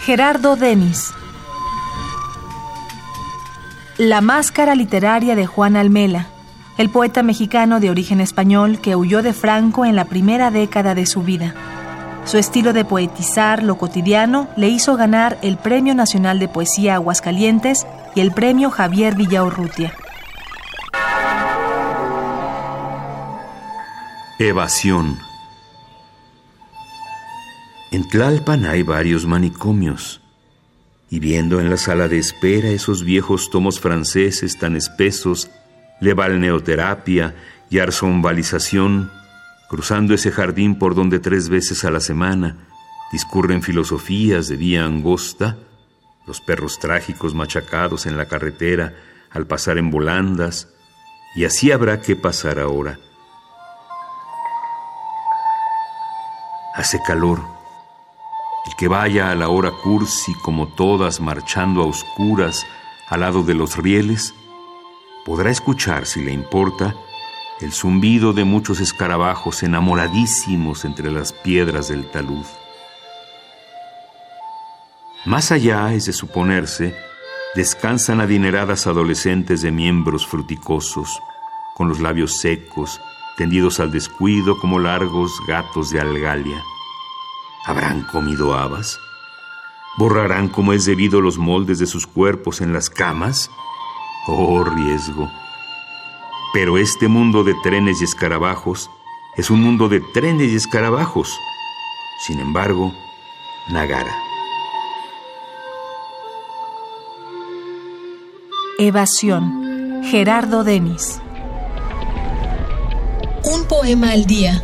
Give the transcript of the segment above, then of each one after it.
Gerardo Denis La máscara literaria de Juan Almela, el poeta mexicano de origen español que huyó de Franco en la primera década de su vida. Su estilo de poetizar lo cotidiano le hizo ganar el Premio Nacional de Poesía Aguascalientes y el Premio Javier Villaurrutia. Evasión. En Tlalpan hay varios manicomios, y viendo en la sala de espera esos viejos tomos franceses tan espesos, de balneoterapia y arzonvalización, cruzando ese jardín por donde tres veces a la semana discurren filosofías de vía angosta, los perros trágicos machacados en la carretera al pasar en volandas, y así habrá que pasar ahora Hace calor. El que vaya a la hora cursi como todas marchando a oscuras al lado de los rieles, podrá escuchar, si le importa, el zumbido de muchos escarabajos enamoradísimos entre las piedras del talud. Más allá, es de suponerse, descansan adineradas adolescentes de miembros fruticosos, con los labios secos, tendidos al descuido como largos gatos de algalia. ¿Habrán comido habas? ¿Borrarán como es debido los moldes de sus cuerpos en las camas? Oh riesgo. Pero este mundo de trenes y escarabajos es un mundo de trenes y escarabajos. Sin embargo, Nagara. Evasión. Gerardo Denis. Un poema al día.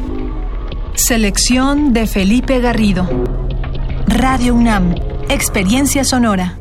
Selección de Felipe Garrido. Radio UNAM. Experiencia sonora.